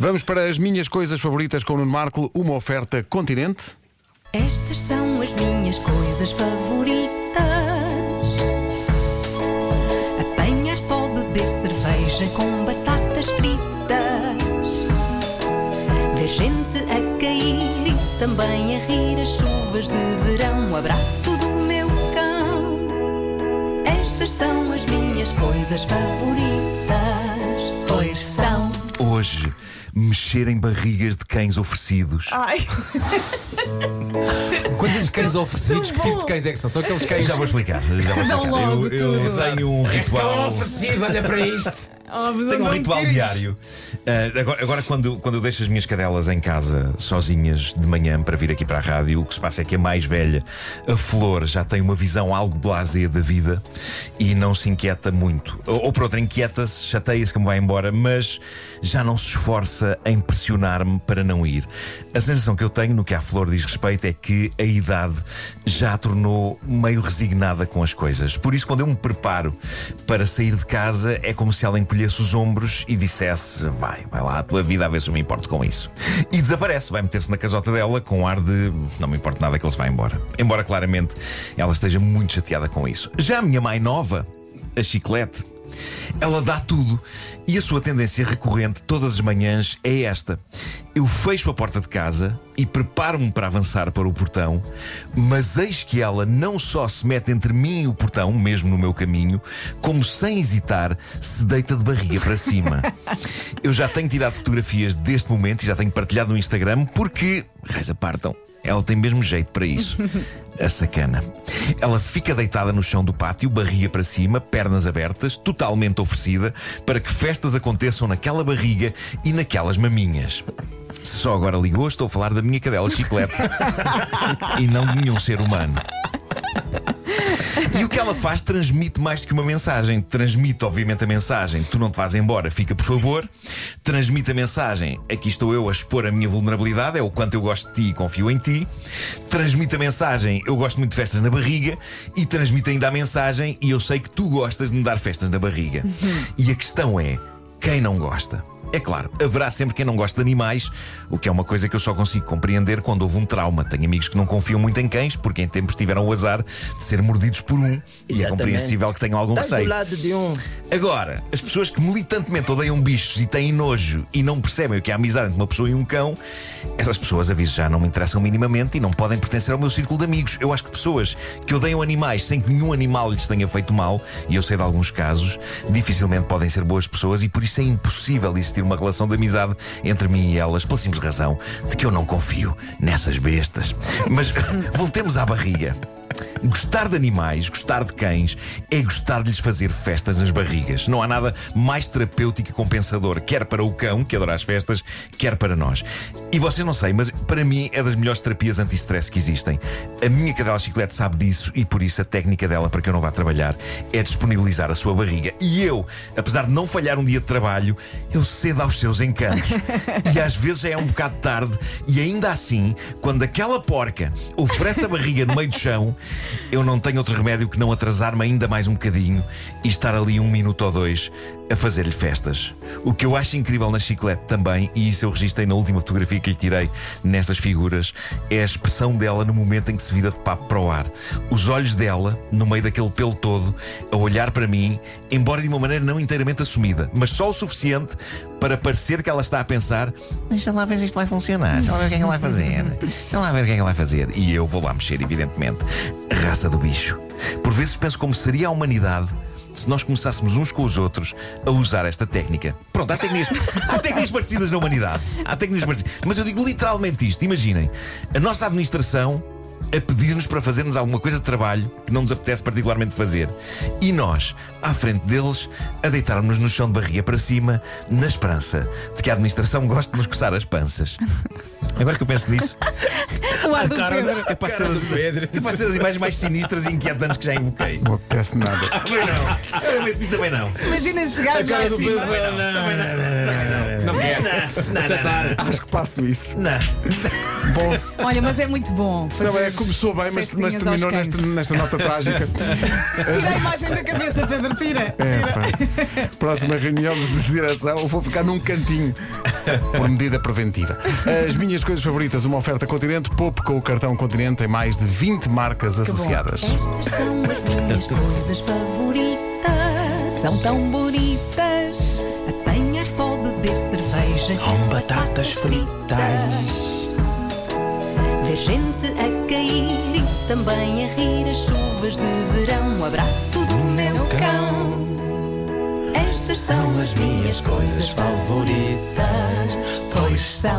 Vamos para as minhas coisas favoritas com o Nuno Marco, uma oferta continente. Estas são as minhas coisas favoritas: apanhar só, beber cerveja com batatas fritas, ver gente a cair e também a rir as chuvas de verão. O abraço do meu cão. Estas são as minhas coisas favoritas, pois são. Hoje, mexer em barrigas de cães oferecidos. Ai, Quando dizes cães oferecidos, que tipo de cães é que são? São aqueles cães. Já vou explicar. Já vou explicar. logo eu, eu tudo. tenho um ritual. oferecido, olha para isto. oh, Tenho um ritual queres. diário. Ah, agora, agora quando, quando eu deixo as minhas cadelas em casa sozinhas de manhã para vir aqui para a rádio, o que se passa é que a mais velha, a Flor, já tem uma visão algo blasé da vida e não se inquieta muito. Ou, ou por outra, inquieta-se, chateia-se que me vai embora, mas já não se esforça em pressionar-me para não ir. A sensação que eu tenho no que à Flor diz respeito é que a idade já a tornou meio resignada com as coisas. Por isso, quando eu me preparo para sair de casa, é como se ela encolhesse os ombros e dissesse: Vai, vai lá, a tua vida, a ver se eu me importo com isso. E desaparece, vai meter-se na casota dela com ar de não me importa nada que ele se vá embora. Embora claramente ela esteja muito chateada com isso. Já a minha mãe nova, a chiclete, ela dá tudo e a sua tendência recorrente todas as manhãs é esta. Eu fecho a porta de casa e preparo-me para avançar para o portão, mas eis que ela não só se mete entre mim e o portão, mesmo no meu caminho, como sem hesitar se deita de barriga para cima. Eu já tenho tirado fotografias deste momento e já tenho partilhado no Instagram porque, reza partam, ela tem mesmo jeito para isso. A sacana. Ela fica deitada no chão do pátio, barriga para cima, pernas abertas, totalmente oferecida, para que festas aconteçam naquela barriga e naquelas maminhas. Se só agora ligou, estou a falar da minha cadela chiclete e não de nenhum ser humano. E o que ela faz transmite mais do que uma mensagem. Transmite, obviamente, a mensagem: tu não te vás embora, fica por favor. Transmite a mensagem: aqui estou eu a expor a minha vulnerabilidade, é o quanto eu gosto de ti e confio em ti. Transmite a mensagem: eu gosto muito de festas na barriga. E transmite ainda a mensagem: e eu sei que tu gostas de me dar festas na barriga. E a questão é: quem não gosta? É claro, haverá sempre quem não gosta de animais, o que é uma coisa que eu só consigo compreender quando houve um trauma. Tenho amigos que não confiam muito em cães, porque em tempos tiveram o azar de ser mordidos por um, e é Exatamente. compreensível que tenham algum Estás do receio. lado de um. Agora, as pessoas que militantemente odeiam bichos e têm nojo e não percebem o que é a amizade entre uma pessoa e um cão, essas pessoas, aviso já, não me interessam minimamente e não podem pertencer ao meu círculo de amigos. Eu acho que pessoas que odeiam animais sem que nenhum animal lhes tenha feito mal, e eu sei de alguns casos, dificilmente podem ser boas pessoas e por isso é impossível existir uma relação de amizade entre mim e elas, pela simples razão de que eu não confio nessas bestas. Mas voltemos à barriga. Gostar de animais, gostar de cães, é gostar de lhes fazer festas nas barrigas. Não há nada mais terapêutico e compensador, quer para o cão, que adora as festas, quer para nós. E vocês não sei, mas para mim é das melhores terapias anti-stress que existem. A minha cadela chiclete sabe disso e por isso a técnica dela para que eu não vá trabalhar é disponibilizar a sua barriga. E eu, apesar de não falhar um dia de trabalho, eu cedo aos seus encantos. e às vezes já é um bocado tarde, e ainda assim, quando aquela porca oferece a barriga no meio do chão, eu não tenho outro remédio que não atrasar-me ainda mais um bocadinho e estar ali um minuto ou dois a fazer-lhe festas. O que eu acho incrível na chiclete também, e isso eu registrei na última fotografia que lhe tirei nestas figuras, é a expressão dela no momento em que se vira de papo para o ar. Os olhos dela, no meio daquele pelo todo, a olhar para mim, embora de uma maneira não inteiramente assumida, mas só o suficiente para parecer que ela está a pensar: deixa lá ver se isto vai funcionar, deixa lá ver o que é que ela vai fazer, deixa lá ver o que é que ela vai fazer. E eu vou lá mexer, evidentemente. Raça do bicho. Por vezes penso como seria a humanidade se nós começássemos uns com os outros a usar esta técnica. Pronto, há técnicas, há técnicas parecidas na humanidade. Há técnicas parecidas. Mas eu digo literalmente isto: imaginem, a nossa administração a pedir-nos para fazermos alguma coisa de trabalho que não nos apetece particularmente fazer. E nós, à frente deles, a deitarmos no chão de barriga para cima, na esperança de que a administração goste de nos coçar as panças. Agora que eu penso nisso, O ar do cara, Pedro. é para ser, é para ser as imagens mais sinistras e inquietantes que já invoquei. Não apetece nada. Também não. Eu penso nisso também não. Imagina chegar cara já do assim. Pedro. Também não. Também não. Não. Não quer. Já está. Acho que passo isso. Não. Bom, Olha, mas é muito bom. não, é, começou bem, mas, mas terminou nesta, nesta nota trágica. Tira a imagem da cabeça, Pedro, tira. É, pá. Próxima reunião de direção, eu vou ficar num cantinho por medida preventiva. As minhas coisas favoritas, uma oferta Continente, poupe com o cartão Continente em mais de 20 marcas associadas. Estas são as minhas coisas favoritas. São tão bonitas. Só, beber cerveja com batatas fritas. Ver gente a cair e também a rir as chuvas de verão. O abraço do meu cão. Estas são as minhas coisas favoritas. Pois são.